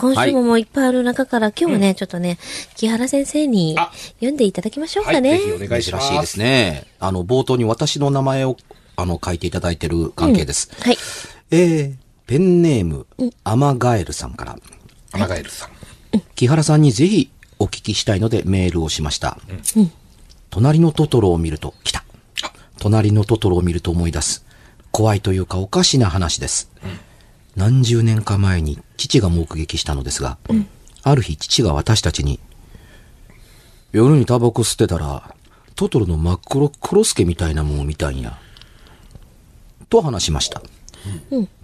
今週ももういっぱいある中から、今日はね、ちょっとね、木原先生にあ読んでいただきましょうはい、かね。ぜひお願いします。珍しいですね。あの、冒頭に私の名前を、あの、書いていただいてる関係です。はい。えー、ペンネーム、アマガエルさんから、アマガエルさん。木原さんにぜひお聞きしたいのでメールをしました。隣のトトロを見ると、来た。隣のトトロを見ると思い出す。怖いというかおかしな話です。何十年か前に父が目撃したのですが、ある日父が私たちに、夜にタバコ吸ってたら、トトロの真っ黒クロスケみたいなもんを見たんや。と話しました。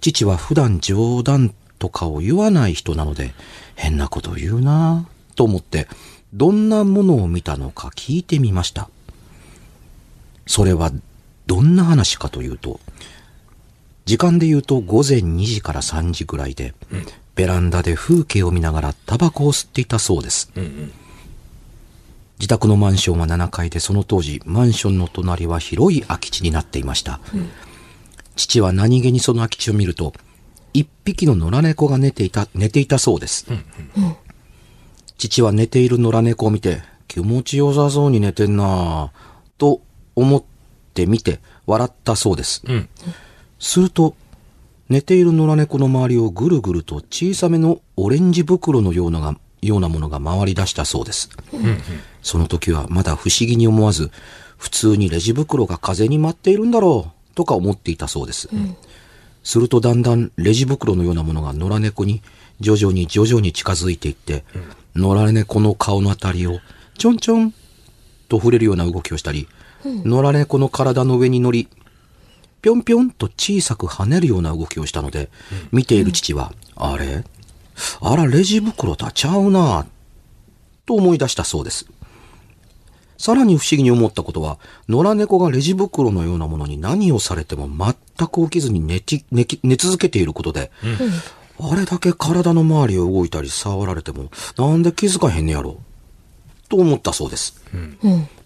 父は普段冗談とかを言わない人なので、変なこと言うなぁと思って、どんなものを見たのか聞いてみました。それは、どんな話かというと、時間で言うと午前2時から3時ぐらいで、ベランダで風景を見ながらタバコを吸っていたそうです。自宅のマンションは7階で、その当時、マンションの隣は広い空き地になっていました。父は何気にその空き地を見ると、一匹の野良猫が寝ていた、寝ていたそうです。父は寝ている野良猫を見て、気持ちよさそうに寝てんなぁ、と思って見て、笑ったそうです。うん。すると、寝ている野良猫の周りをぐるぐると小さめのオレンジ袋のようながようなものが回り出したそうです。その時はまだ不思議に思わず、普通にレジ袋が風に舞っているんだろう、とか思っていたそうです。するとだんだんレジ袋のようなものが野良猫に徐々に徐々に近づいていって、野良猫の顔のあたりをちょんちょんと触れるような動きをしたり、野良猫の体の上に乗り、ぴょんぴょんと小さく跳ねるような動きをしたので、見ている父は、あれ？あら、レジ袋とはちゃうなと思い出したそうです。さらに不思議に思ったことは、野良猫がレジ袋のようなものに何をされても全く起きずに寝ち寝き寝続けていることで、あれだけ体の周りを動いたり触られても、なんで気づかへんねやろと思ったそうです。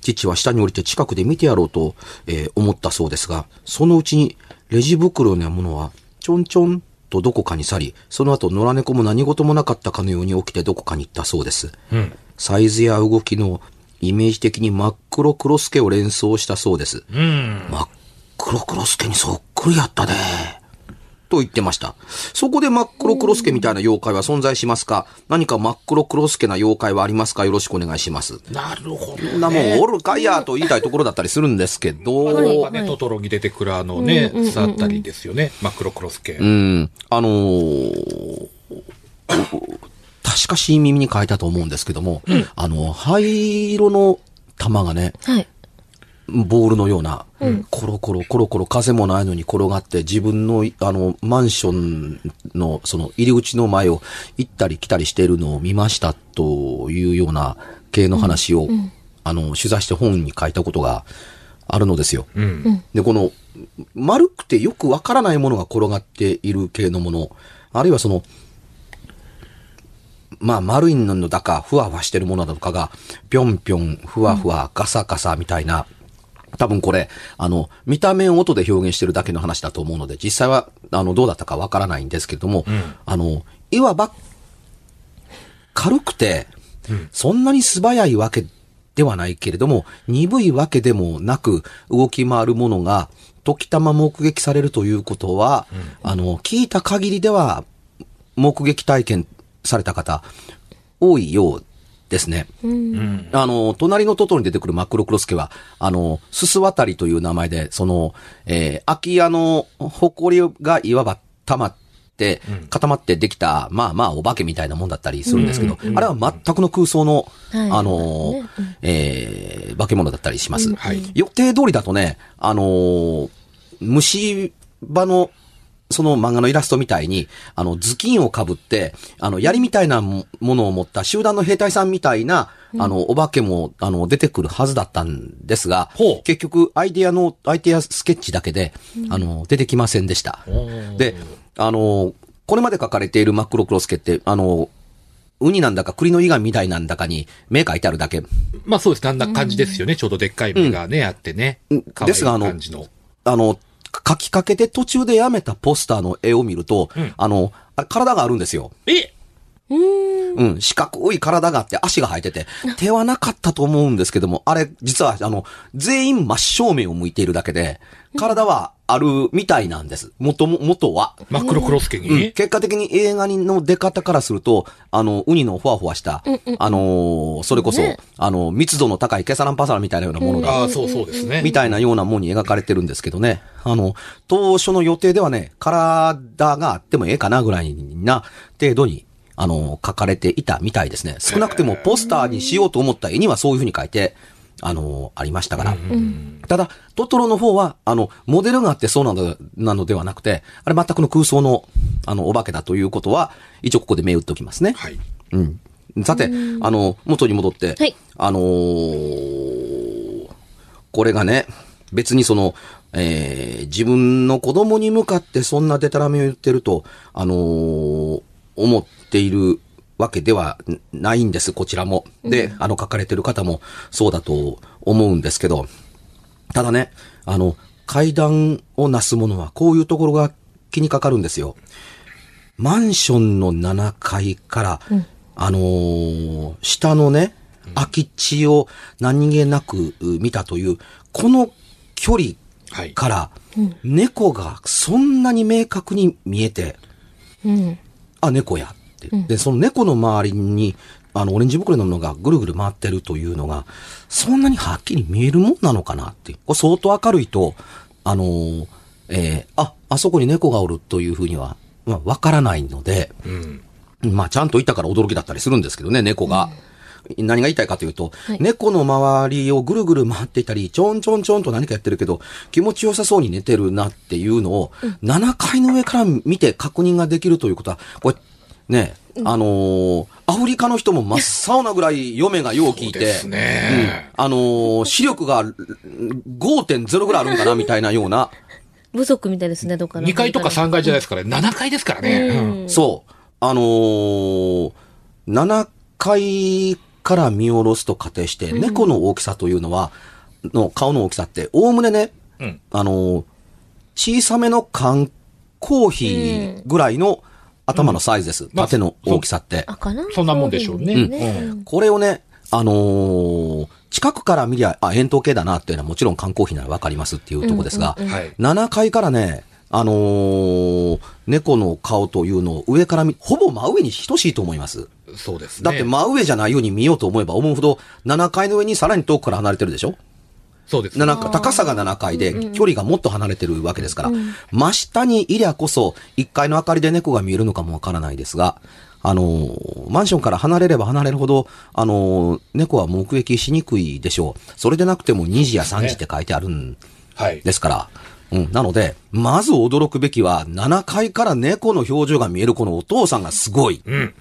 父は下に降りて近くで見てやろうと、えー思ったそうですが、そのうちにレジ袋のようなものは、ちょんちょんとどこかに去り、その後野良猫も何事もなかったかのように起きてどこかに行ったそうです。うん。サイズや動きのイメージ的に真っ黒クロスケを連想したそうです。うん。真っ黒クロスケにそっくりやったで。と言ってました。そこで真っ黒クロスケみたいな妖怪は存在しますか？何か真っ黒クロスケな妖怪はありますか？よろしくお願いします。なるほど、ね。なもんおるかいやと言いたいところだったりするんですけど、はいまあね、トトロに出てくるあのね、さったりですよね。真っ黒クロスケ。うん、あのー確かしい耳に書いたと思うんですけども、あの、灰色の玉がね、はい。ボールのような、コロコロコロコロ風もないのに転がって自分の、あの、マンションの、その入り口の前を行ったり来たりしているのを見ましたというような系の話を、あの、取材して本に書いたことがあるのですよ。うん。で、この、丸くてよくわからないものが転がっている系のもの、あるいはその、まあ、丸いのだか、ふわふわしてるものだとかが、ぴょんぴょん、ふわふわ、ガサガサみたいな、多分これ、あの、見た目を音で表現してるだけの話だと思うので、実際は、あの、どうだったかわからないんですけれども、あの、いわば、軽くて、そんなに素早いわけではないけれども、鈍いわけでもなく、動き回るものが、時たま目撃されるということは、あの、聞いた限りでは、目撃体験された方、多いようですね。うん。あの、隣のトトロに出てくるマクロクロスケは、あの、すす渡りという名前で、その、えー空き家の埃がいわば溜まって、固まってできた、まあまあ、お化けみたいなもんだったりするんですけど、あれは全くの空想の、はいあの、ねえー化け物だったりします。はい。予定通りだとね、あのー虫歯の、その漫画のイラストみたいに、あの、頭巾をかぶって、あの、槍みたいなもものを持った集団の兵隊さんみたいな、あの、お化けも、あの、出てくるはずだったんですがほう、結局、アイデアの、アイデアスケッチだけで、あの、出てきませんでした。ーで、あの、これまで書かれているマックロクロスケって、あの、ウニなんだか栗のイガンみたいなんだかに目書いてあるだけ。まあそうです。あんな感じですよね。ちょうどでっかい目がね、あってねうん。可愛いですがあの感じの。あの、書きかけて途中でやめたポスターの絵を見ると、うん。あの、あれ体があるんですよ。え？うん、四角い体があって足が生えてて、手はなかったと思うんですけども、あれ、実は、あの、全員真正面を向いているだけで、体はあるみたいなんです。元も、元は。真っ黒クロスケに、うん、結果的に映画の出方からすると、あの、ウニのふわふわした、あのーそれこそ、ねあの、密度の高いケサランパサラみたいなようなものだああ、そうそうですね。みたいなようなものに描かれてるんですけどね。あの、当初の予定ではね、体があってもええかなぐらいな程度に、あの、書かれていたみたいですね。少なくてもポスターにしようと思った絵にはそういうふうに書いて、あの、ありましたから。ただ、トトロの方は、あの、モデルがあってそうなのなのではなくて、あれ全くの空想の、あの、お化けだということは、一応ここで銘打っておきますね。はい。うん。さて、あの、元に戻って、はいあのーこれがね、別にその、えー自分の子供に向かってそんなデタラメを言ってると、あのー思っているわけではないんです、こちらも。で、あの書かれてる方もそうだと思うんですけど、ただね、あの、階段をなすものはこういうところが気にかかるんですよ。マンションの7階から、あのー下のね、空き地を何気なくう見たという、この距離はい。から、猫がそんなに明確に見えて、うん。あ、猫やって。で、その猫の周りに、あの、オレンジ袋のものがぐるぐる回ってるというのが、そんなにはっきり見えるもんなのかなっていう。これ相当明るいと、あのーえーあ、あそこに猫がおるというふうには、まあ、わからないので、うん。まあ、ちゃんといたから驚きだったりするんですけどね、猫が。何が言いたいかというと、はい猫の周りをぐるぐる回っていたり、ちょんちょんちょんと何かやってるけど、気持ちよさそうに寝てるなっていうのを、7階の上から見て確認ができるということは、これ、ね、あのーアフリカの人も真っ青なぐらい嫁がよう聞いて、そうですね。うん。あのー視力がうん5.0ぐらいあるんかなみたいなような、部族みたいですね、どっかの。2階とか3階じゃないですから、7階ですからね。うん。そう。あのー、7階から見下ろすと仮定して、猫の大きさというのは、の顔の大きさって、おおむねね、うん。あのー小さめの缶コーヒーぐらいの頭のサイズです。まあ縦の大きさって。そんなもんでしょうねこれをね、あのー近くから見りゃ、あ、円筒形だなっていうのはもちろん缶コーヒーならわかりますっていうとこですが、はい。7階からね、あのー猫の顔というのを上から見、ほぼ真上に等しいと思います。そうですね。だって真上じゃないように見ようと思えば思うほど、7階の上にさらに遠くから離れてるでしょ？そうです。7階高さが7階で、距離がもっと離れてるわけですから、真下にいりゃこそ、1階の明かりで猫が見えるのかもわからないですが、あのーマンションから離れれば離れるほど、あのー猫は目撃しにくいでしょう。それでなくても2時や3時って書いてあるんはい。ですから。うん。なので、まず驚くべきは、7階から猫の表情が見えるこのお父さんがすごい。うん。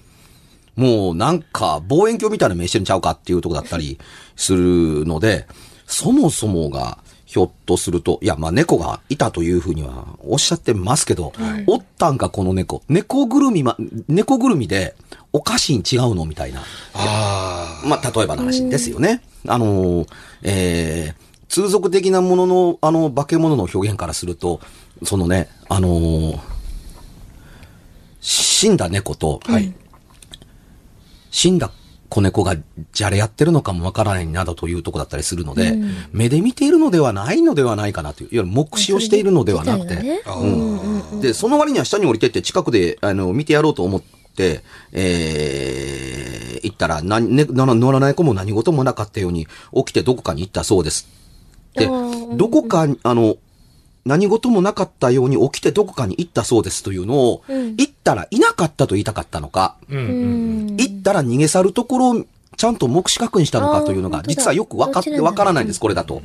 もうなんか望遠鏡みたいな目してるんちゃうかっていうとこだったりするので、そもそもがひょっとすると、いや、まあ猫がいたというふうにはおっしゃってますけど、おったんかこの猫。猫ぐるみま、猫ぐるみでおかしいん違うのみたいな。あまあ、例えばの話ですよね。あの、えー、通俗的なものの、あの、化け物の表現からすると、そのね、あのー死んだ猫と、あ。はい。死んだ子猫がじゃれやってるのかもわからないなどというとこだったりするので、目で見ているのではないのではないかなという、いわゆる目視をしているのではなくて、ねあうん。で、その割には下に降りてって近くで、あの、見てやろうと思って、えー、行ったら、な、ね、な乗らない子も何事もなかったように、起きてどこかに行ったそうです。で、どこかに、あの、何事もなかったように起きてどこかに行ったそうですというのを、うん行ったらいなかったと言いたかったのか、うん。行ったら逃げ去るところをちゃんと目視確認したのかというのが、実はよく分かって、わからないんです、これだと。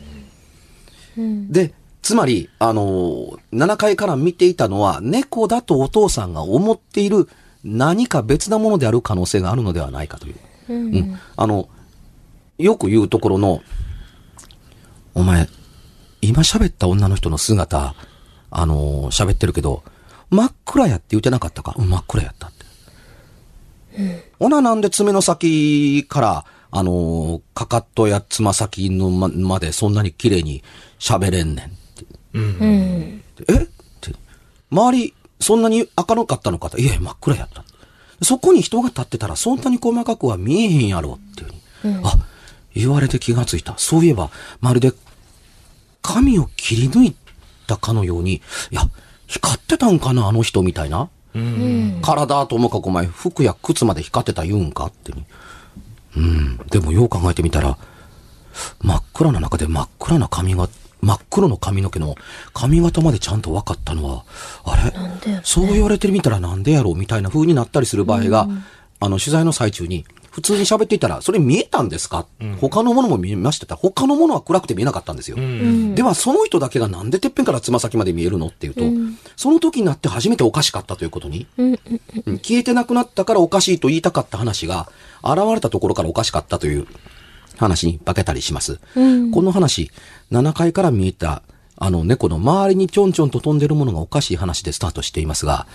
うんで、つまり、あのー、7階から見ていたのは、猫だとお父さんが思っている何か別なものである可能性があるのではないかという。うんうん。あの、よく言うところの、お前、今喋った女の人の姿、あのー喋ってるけど、真っ暗やって言ってなかったか？うん真っ暗やったって。ほな、なんで爪の先から、あのーかかとやつま先のままでそんなに綺麗に喋れんねんって。うん。え？って。周り、そんなに明るかったのかって。いやいや、真っ暗やった。そこに人が立ってたらそんなに細かくは見えへんやろっていうふうに。あ、言われて気がついた。そういえば、まるで髪を切り抜いたかのように、いや、光ってたんかな、あの人みたいな。体ともかくお前、服や靴まで光ってた言うんかって。うん。でもよう考えてみたら、真っ暗な中で真っ暗な髪が、真っ黒の髪の毛の髪型までちゃんと分かったのは、あれ？ねそう言われてみたらなんでやろうみたいな風になったりする場合が、あの、取材の最中に、普通に喋っていたら、それ見えたんですか、他のものも見えました。他のものは暗くて見えなかったんですよ。では、その人だけがなんでてっぺんからつま先まで見えるのっていうと、その時になって初めておかしかったということに、うん消えてなくなったからおかしいと言いたかった話が、現れたところからおかしかったという話に化けたりします。この話、7階から見えた、あの猫の周りにちょんちょんと飛んでるものがおかしい話でスタートしていますが、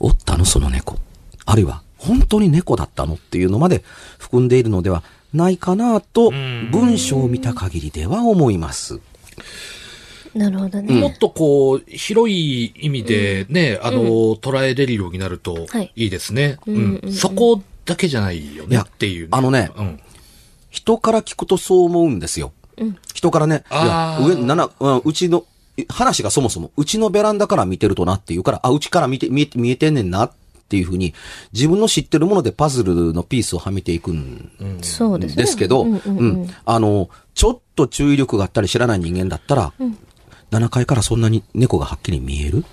おったのその猫。あるいは、本当に猫だったのっていうのまで含んでいるのではないかなと、文章を見た限りでは思います。なるほどもね。っとこう、広い意味でね、あの、捉えれるようになるとはいいいですね。うんうんうんそこだけじゃないよいやねっていう、あのねうん。人から聞くとそう思うんですよ。人からね、いや上、七、うんうちの、話がそもそも、うちのベランダから見てるとなっていうから、あ、うちから見て、見え、見えてんねんなっていうふうに、自分の知ってるものでパズルのピースをはめていくんですけど、うんうんうんうん。あの、ちょっと注意力があったり知らない人間だったら、7階からそんなに猫がはっきり見える、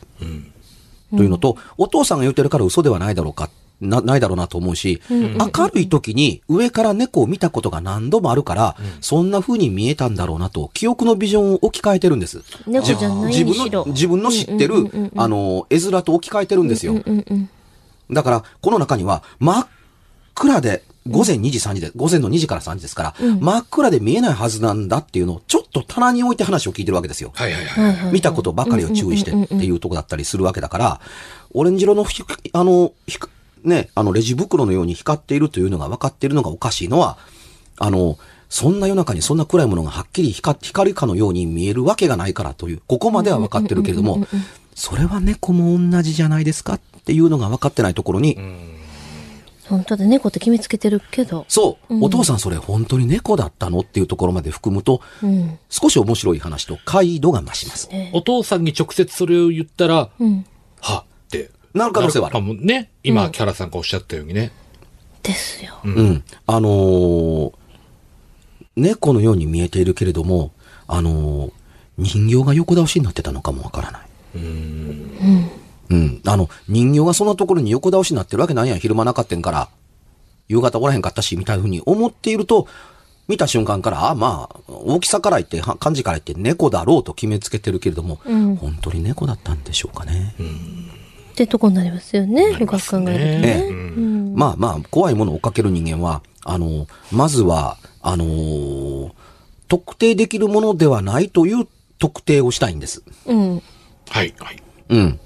というのと、お父さんが言ってるから嘘ではないだろうか、な、ないだろうなと思うし、明るい時に上から猫を見たことが何度もあるから、そんな風に見えたんだろうなと、記憶のビジョンを置き換えてるんです。自分の、自分の知ってる、あの、絵面と置き換えてるんですよ。うんうん。だから、この中には、真っ暗で、午前2時3時で、午前の2時から3時ですから、真っ暗で見えないはずなんだっていうのを、ちょっと棚に置いて話を聞いてるわけですよ。はいはいはい。見たことばかりを注意してっていうとこだったりするわけだから、オレンジ色のひ、あの、ひくね、あの、レジ袋のように光っているというのが分かっているのがおかしいのは、あの、そんな夜中にそんな暗いものがはっきり光光るかのように見えるわけがないからという、ここまでは分かってるけれども、それは猫も同じじゃないですかっていうのが分かってないところに、本当だ、猫って決めつけてるけど。そう、お父さんそれ本当に猫だったのっていうところまで含むと、うん。少し面白い話と解度が増します。お父さんに直接それを言ったら、うん。はって。なる可能性はあるかもね。今、キャラさんがおっしゃったようにね。ですよ。うん。あのー猫のように見えているけれども、あのー人形が横倒しになってたのかもわからない。うん。あの、人形がそんなところに横倒しになってるわけないやん。昼間なかったんから、夕方おらへんかったし、みたいなふうに思っていると、見た瞬間から、あ、まあ、大きさから言って、は漢字から言って猫だろうと決めつけてるけれども、うん本当に猫だったんでしょうかね。ってとこになりますよね。深く考えるとえね。えうん。まあまあ、怖いものを追っかける人間は、あの、まずは、あのー特定できるものではないという特定をしたいんです。うん。はいはい。うん。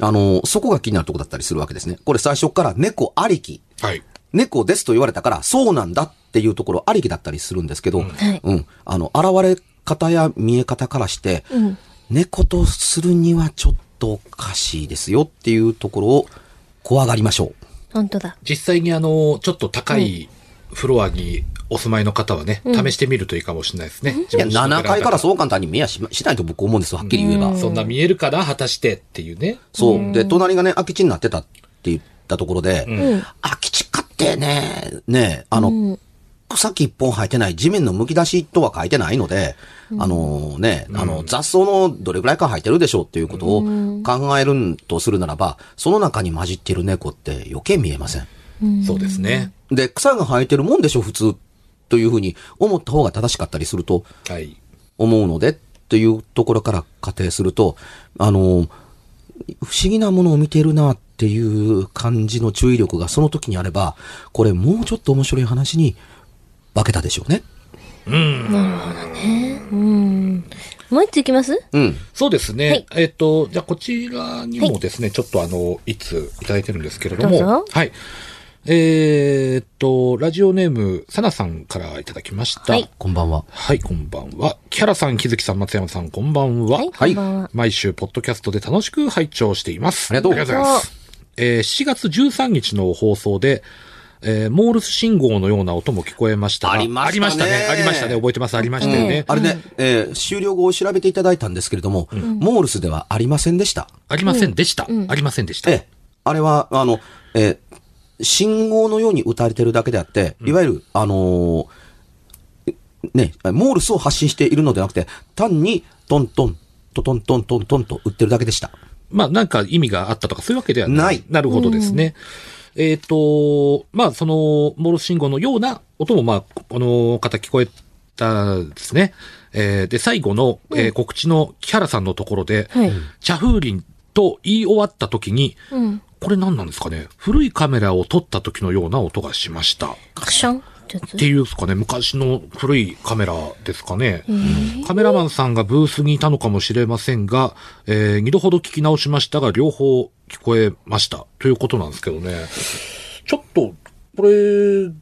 あのーそこが気になるとこだったりするわけですね。これ最初から猫ありき。はい。猫ですと言われたから、そうなんだっていうところありきだったりするんですけど、はいうん。あの、現れ方や見え方からして、うん。猫とするにはちょっとおかしいですよっていうところを怖がりましょう。本当だ。実際にあの、ちょっと高いフロアにお住まいの方はね、試してみるといいかもしれないですね。いや、7階からそそう簡単に見やししないと僕思うんですよ、はっきり言えば。そんな見えるかな果たしてっていうね。そう。で、隣がね、空き地になってたって言ったところで、うん。空き地かってね、ね、あの、草木一本生えてない地面の剥き出しとは書いてないので、あのね、あの、雑草のどれぐらいか生えてるでしょうっていうことを考えるんとするならば、その中に混じってる猫って余計見えません。そうですね。で、草が生えてるもんでしょ、普通。というふうに思った方が正しかったりすると、はい。思うのでっていうところから仮定すると、あの、不思議なものを見てるなっていう感じの注意力がその時にあれば、これもうちょっと面白い話に化けたでしょうね。うん。もう一ついきます？うん。そうですね。はいえっ、と、じゃあこちらにもですね、ちょっとあの、いついただいてるんですけれども、どうぞはい。えーっと、ラジオネーム、さなさんからいただきました。はいこんばんは。はい、こんばんは。キャラさん、木月さん、松山さん、こんばんは。はい、こはいんばんは。毎週、ポッドキャストで楽しく拝聴しています。ありがとうございます。えー7月13日の放送で、えーモールス信号のような音も聞こえましたが。ありましたねありましたね。覚えてます。ありましたよね。あれね、えー終了後を調べていただいたんですけれども、モールスではありませんでした。ありませんでした。ありませんでした。ええ。あれは、あの、えー信号のように打たれてるだけであって、いわゆる、あのーね、モールスを発信しているのではなくて、単にトントン、トトントントントンと打ってるだけでした。まあ、なんか意味があったとか、そういうわけではない。ないなるほどですね。えっ、と、まあ、その、モールス信号のような音も、まあ、この方聞こえたですね。えーで、最後の、えー告知の木原さんのところで、はい茶風鈴と言い終わった時に、うん。これ何なんですかね？古いカメラを撮った時のような音がしました。カシャン？っていうんですかね、昔の古いカメラですかね。カメラマンさんがブースにいたのかもしれませんが、えー、二度ほど聞き直しましたが、両方聞こえました。ということなんですけどね。ちょっと、これが、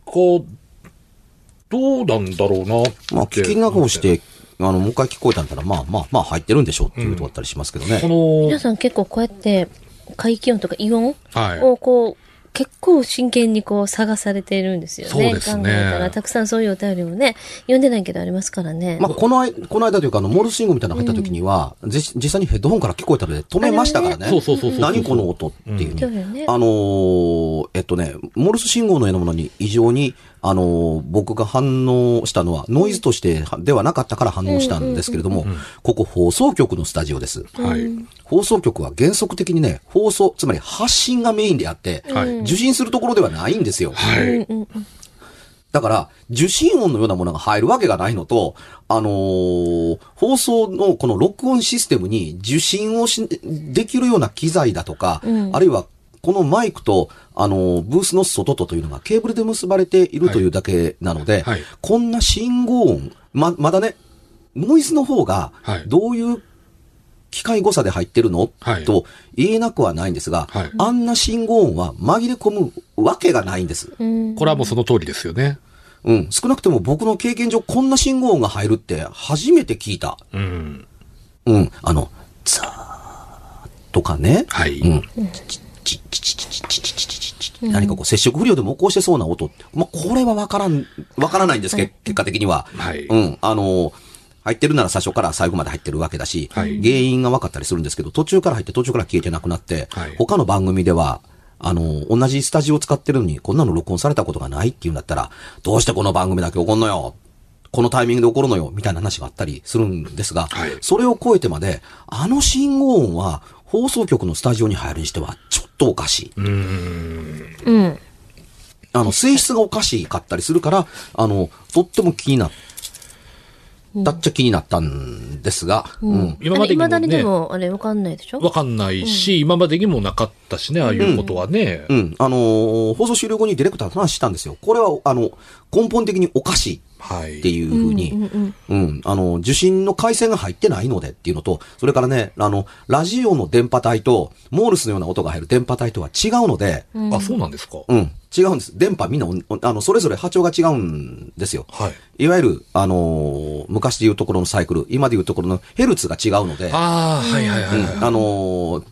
どうなんだろうなって。まあ、聞き直して、あの、もう一回聞こえたんだったら、まあまあまあ入ってるんでしょうっていうとこだったりしますけどね。この皆、さん結構こうやって、怪気音とかイオンはい。をこう、結構真剣にこう探されているんですよね。そうですね。考えたら、たくさんそういうお便りもね、読んでないけどありますからね。まあ、この間、この間というか、あの、モールス信号みたいなの入った時には、じ実際にヘッドホンから聞こえたので止めましたからね。そうそうそうそう何この音っていうそうだよねあのーえっとね、モールス信号のようなものに異常に、あのー僕が反応したのは、ノイズとしてではなかったから反応したんですけれども、ここ放送局のスタジオです。はい。放送局は原則的にね、放送、つまり発信がメインであって、はい受信するところではないんですよ。はい。だから、受信音のようなものが入るわけがないのと、あのー放送のこの録音システムに受信をし、できるような機材だとか、あるいはこのマイクと、あのーブースの外とというのがケーブルで結ばれているというだけなので、はいこんな信号音、ま、まだね、ノイズの方がはい、どういう機械誤差で入ってるの、はいと言えなくはないんですが、はいあんな信号音は紛れ込むわけがないんです。うん。これはもうその通りですよね。うん。少なくとも僕の経験上、こんな信号音が入るって初めて聞いた。うん。うん。あの、ザーとかね。はい。うん。チッチッチッチッチッチッチッチッチッ何かこう接触不良でも起こしてそうな音。まあ、これはわからん、わからないんですけど、結果的には。はいうん。あの、入ってるなら最初から最後まで入ってるわけだし、はい原因が分かったりするんですけど、途中から入って途中から消えてなくなって、はい他の番組では、あの、同じスタジオを使ってるのに、こんなの録音されたことがないっていうんだったら、どうしてこの番組だけ起こんのよこのタイミングで起こるのよみたいな話があったりするんですが、はいそれを超えてまで、あの信号音は放送局のスタジオに入るにしてはちょっとおかしい。うん。あの、性質がおかしかったりするから、あの、とっても気になったっちゃ気になったんですが、うん。今までにも未だにでね、も、あれわかんないでしょ？わかんないし、今までにもなかったしね、ああいうことはね。うん。あのー放送終了後にディレクターと話したんですよ。これは、あの、根本的におかしい。っていうふうに、うん、あの、受信の回線が入ってないのでっていうのと、それからね、あの、ラジオの電波帯と、モールスのような音が入る電波帯とは違うので、あ、そうなんですか？うん、違うんです。電波みんなお、あの、それぞれ波長が違うんですよ。はい。いわゆる、あのー昔でいうところのサイクル、今でいうところのヘルツが違うので、ああ、はいはいはいはい。うんあのー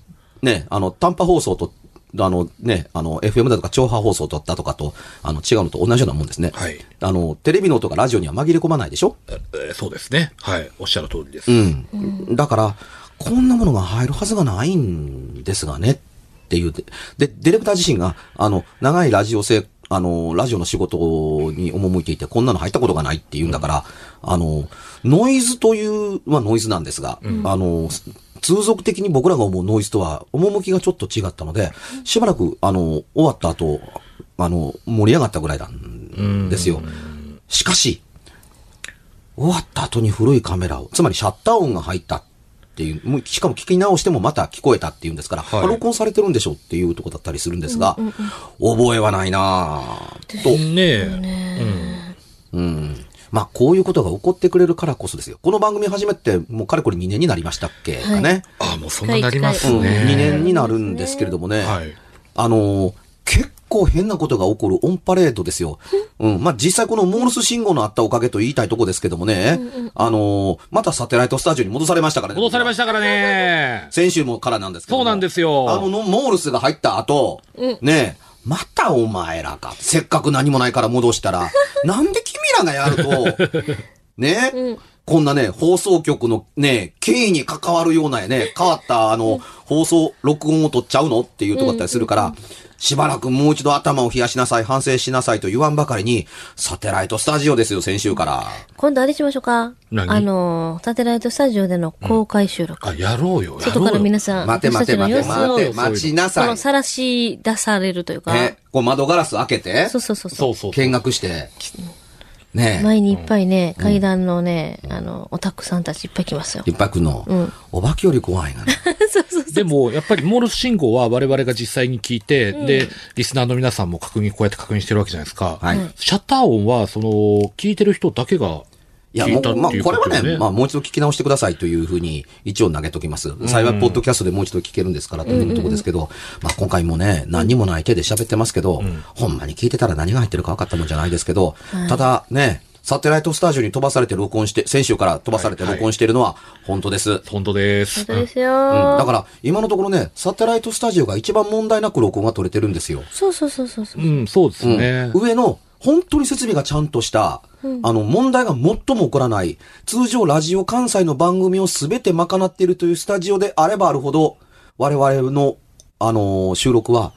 ね、あの、短波放送と、あのね、あの、FM だとか超波放送だったとかと、あの、違うのと同じようなもんですね。はいあの、テレビの音がラジオには紛れ込まないでしょ？えーそうですね。はい。おっしゃる通りです。うん。だから、こんなものが入るはずがないんですがね、っていう。で、でディレクター自身が、あの、長いラジオ生、あの、ラジオの仕事に赴いていて、こんなの入ったことがないっていうんだから、あの、ノイズという、まあノイズなんですが、あの、通俗的に僕らが思うノイズとは、趣がちょっと違ったので、しばらく、あの、終わった後、あの、盛り上がったぐらいなんですよ。しかし、終わった後に古いカメラを、つまりシャッター音が入ったっていう、もうしかも聞き直してもまた聞こえたっていうんですから、はい。あ録音されてるんでしょっていうとこだったりするんですが、覚えはないなぁと、ねえ。うん。まあ、こういうことが起こってくれるからこそですよ。この番組始めて、もうかれこれ2年になりましたっけかね。ああ、もうそんななりますうん、ね。2年になるんですけれどもね、はい。あのー結構変なことが起こるオンパレードですよ。うん。まあ、実際このモールス信号のあったおかげと言いたいとこですけどもね、あのーまたサテライトスタジオに戻されましたからね。戻されましたからね。先週もからなんですけども。そうなんですよあのの、モールスが入った後、ねえ、またお前らか。せっかく何もないから戻したら、なんで君らがやると、ね？え、こんなね、放送局のね、経緯に関わるようなね、変わったあの、放送、録音を取っちゃうの？っていうとこだったりするから、しばらくもう一度頭を冷やしなさい、反省しなさいと言わんばかりに、サテライトスタジオですよ、先週から。今度あれしましょうか？何？あの、サテライトスタジオでの公開収録。あ、やろうよ。やろうよ外から皆さん、待て待て待て待て、待ちなこさい。のさらし出されるというか、ね、こう窓ガラス開けて、そうそうそうそう。見学して、ねう。前にいっぱいね、階段のね、あの、オタクさんたちいっぱい来ますよ。一泊の、お化けより怖いがね。でも、やっぱりモールス信号は我々が実際に聞いて、で、リスナーの皆さんも確認、こうやって確認してるわけじゃないですか。はいシャッター音は、その、聞いてる人だけがいや、もう、まあ、これはね。まあ、もう一度聞き直してくださいというふうに、一応投げときます。幸い、ポッドキャストでもう一度聞けるんですから、というところですけど、まあ、今回もね、何にもない手で喋ってますけど、ほんまに聞いてたら何が入ってるか分かったもんじゃないですけど、ただね、サテライトスタジオに飛ばされて録音して、先週から飛ばされて録音しているのは本当です。本当です。本当ですうんよ、だから、今のところね、サテライトスタジオが一番問題なく録音が取れてるんですよ。そうそうそうそうそう。うん、そうですね。上の、本当に設備がちゃんとした、あの、問題が最も起こらない、通常ラジオ関西の番組をすべて賄っているというスタジオであればあるほど、我々の、あのー収録は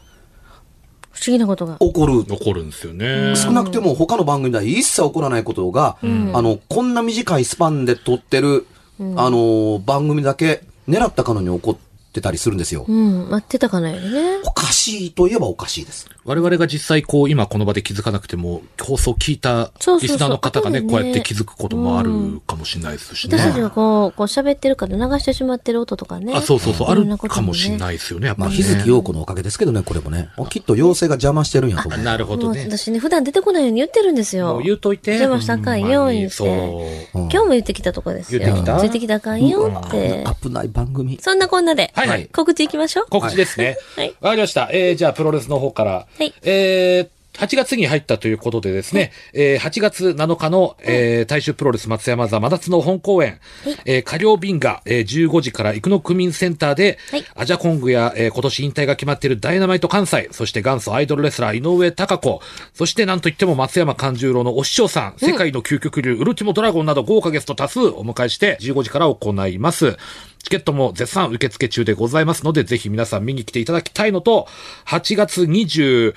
不思議なことが。起こる。残るんですよね。少なくても他の番組では一切起こらないことが、あの、こんな短いスパンで撮ってる、あのー番組だけ狙ったかのに起こってたりするんですよ。うん、待ってたかのようにね。おかしいといえばおかしいです。我々が実際こう、今この場で気づかなくても、放送聞いたリスナーの方がね、こうやって気づくこともあるかもしれないですしね。私たちがこう、こう喋ってるから流してしまってる音とかね。あ、そうそうそう、あるかもしれい。ないですよね、やっまあ、ぱり、ね。日月陽子のおかげですけどね、これもね。きっと妖精が邪魔してるんやと思う。もなるほどね。う私ね、普段出てこないように言ってるんですよ。もう言うといて。邪魔したかんよ言うてそう。今日も言ってきたとこですよ。言ってきた？言ってきたかんよって。危ない番組。そんなこんなで、はいはい告知いきましょう。告知ですね。はいわかりました。えー、じゃあ、プロレスの方から。はい。えー、8月に入ったということでですね、えー、8月7日の、えー、大衆プロレス松山座真夏の本公演、えー、火曜便が、えー、15時から生野区民センターで、はい。アジャコングや、えー、今年引退が決まっているダイナマイト関西、そして元祖アイドルレスラー井上貴子、そしてなんといっても松山勘十郎のお師匠さん、世界の究極流ウルティモドラゴンなど豪華ゲスト多数お迎えして15時から行います。チケットも絶賛受付中でございますので、ぜひ皆さん見に来ていただきたいのと、8月27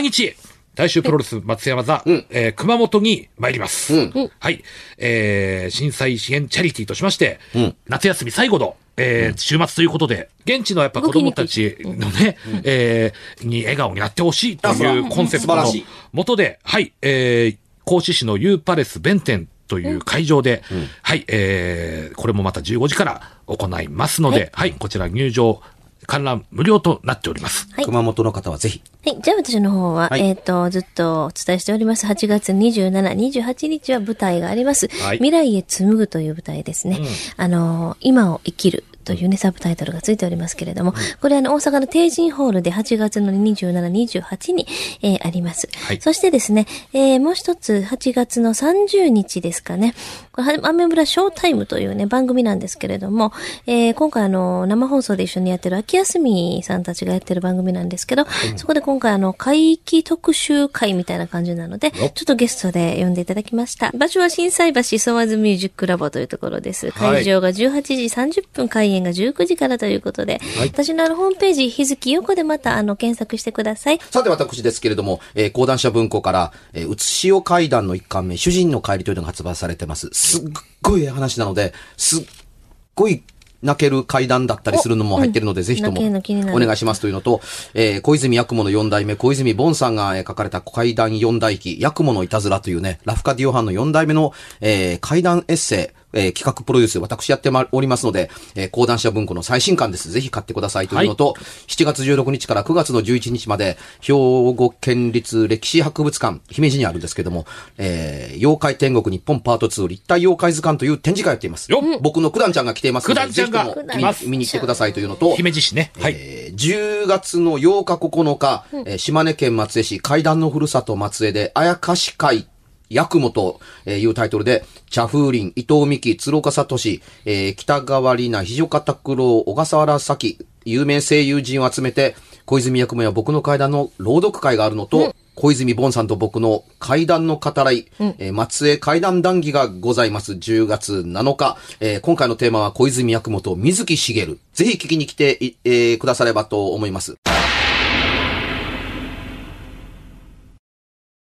日、大衆プロレス松山座、えー熊本に参ります。はい。えー震災支援チャリティーとしまして、夏休み最後の、えー週末ということで、現地のやっぱ子供たちのね、えーに笑顔になってほしいというコンセプトのもとで、はい、えー、甲子市の U パレス弁天という会場で、はい、えー、これもまた15時から行いますので、はい、こちら入場、観覧無料となっております。はい熊本の方はぜひ。はい。じゃあ私の方は、はいえっ、と、ずっとお伝えしております。8月27、28日は舞台があります。はい未来へ紡ぐという舞台ですね。あのー、今を生きる。というね、サブタイトルがついておりますけれども、これあの、大阪の帝神ホールで8月の27、28に、えーあります。はいそしてですね、えーもう一つ、8月の30日ですかね、これ、アメブラショータイムというね、番組なんですけれども、えー今回あの、生放送で一緒にやってる秋休みさんたちがやってる番組なんですけど、そこで今回あの、会期特集会みたいな感じなので、ちょっとゲストで呼んでいただきました。場所は震災橋ソワーズミュージックラボというところです。はい会場が18時30分、開演が19時からということで、私のあの、ホームページ、日付横でまたあの、検索してください。さて私ですけれども、えー講談社文庫から、えー、うつしお会談の一巻目、主人の帰りというのが発売されてます。すっごいええ話なので、すっごい泣ける階段だったりするのも入ってるので、ぜひともお願いしますというのと、えー小泉八雲の四代目、小泉ボンさんが、えー書かれた階段四代記、八雲のいたずらというね、ラフカディオハンの四代目の、えー階段エッセイ、えー企画プロデュース私やってまおりますので、えー講談社文庫の最新刊です。ぜひ買ってくださいというのと、7月16日から9月の11日まで、兵庫県立歴史博物館、姫路にあるんですけども、えー妖怪天国日本パート2立体妖怪図鑑という展示会をやっています。僕の九段ちゃんが来ていますので、九段ちゃんがぜひとも見見に行ってくださいというのと、姫路市ね。はい。えー10月の8日9日、えー島根県松江市階段のふるさと松江で、あやかし会、八雲というタイトルで、茶風林、伊藤美希、鶴岡聡、えー北川里奈、肘岡拓郎、小笠原咲、有名声優陣を集めて、小泉八雲や僕の階段の朗読会があるのと、小泉ボンさんと僕の階段の語らい、えー松江階段談義がございます。10月7日。えー今回のテーマは小泉八雲と水木しげる。ぜひ聞きに来てい、えーくださればと思います。